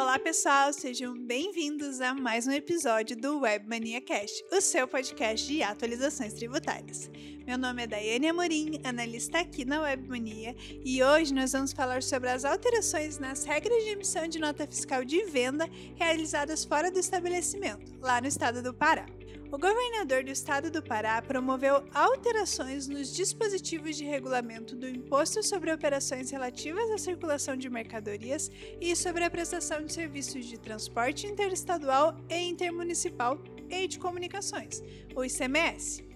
Olá, pessoal, sejam bem-vindos a mais um episódio do Webmania Cast, o seu podcast de atualizações tributárias. Meu nome é Daiane Amorim, analista aqui na Webmania, e hoje nós vamos falar sobre as alterações nas regras de emissão de nota fiscal de venda realizadas fora do estabelecimento, lá no estado do Pará. O governador do estado do Pará promoveu alterações nos dispositivos de regulamento do Imposto sobre Operações Relativas à Circulação de Mercadorias e sobre a prestação de serviços de transporte interestadual e intermunicipal e de comunicações, o ICMS.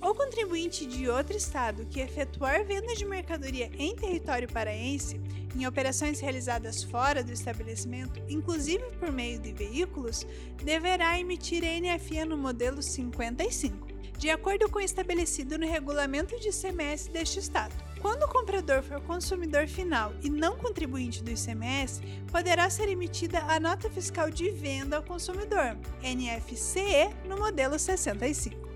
O contribuinte de outro estado que efetuar venda de mercadoria em território paraense, em operações realizadas fora do estabelecimento, inclusive por meio de veículos, deverá emitir NFE no modelo 55, de acordo com o estabelecido no regulamento de ICMS deste estado. Quando o comprador for consumidor final e não contribuinte do ICMS, poderá ser emitida a nota fiscal de venda ao consumidor, NFCE, no modelo 65.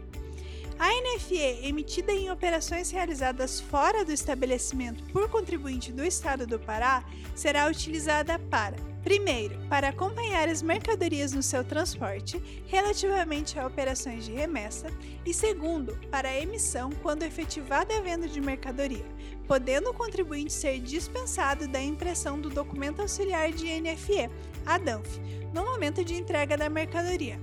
A NFE, emitida em operações realizadas fora do estabelecimento por contribuinte do Estado do Pará, será utilizada para Primeiro, para acompanhar as mercadorias no seu transporte relativamente a operações de remessa, e segundo, para a emissão quando efetivada a venda de mercadoria, podendo o contribuinte ser dispensado da impressão do documento auxiliar de NFE, a DANF, no momento de entrega da mercadoria,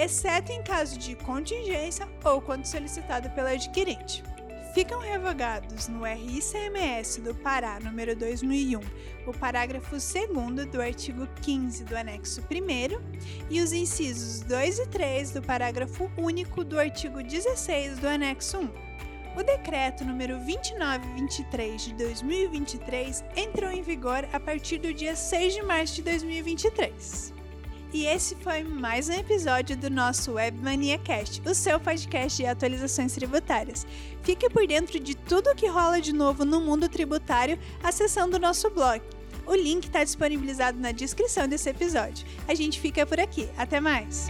exceto em caso de contingência ou quando solicitado pelo adquirente. Ficam revogados no RICMS do Pará número 2001 o parágrafo 2 do artigo 15 do anexo 1 e os incisos 2 e 3 do parágrafo único do artigo 16 do anexo 1. O decreto número 2923 de 2023 entrou em vigor a partir do dia 6 de março de 2023. E esse foi mais um episódio do nosso Webmania Cast, o seu podcast de atualizações tributárias. Fique por dentro de tudo o que rola de novo no mundo tributário acessando o nosso blog. O link está disponibilizado na descrição desse episódio. A gente fica por aqui. Até mais!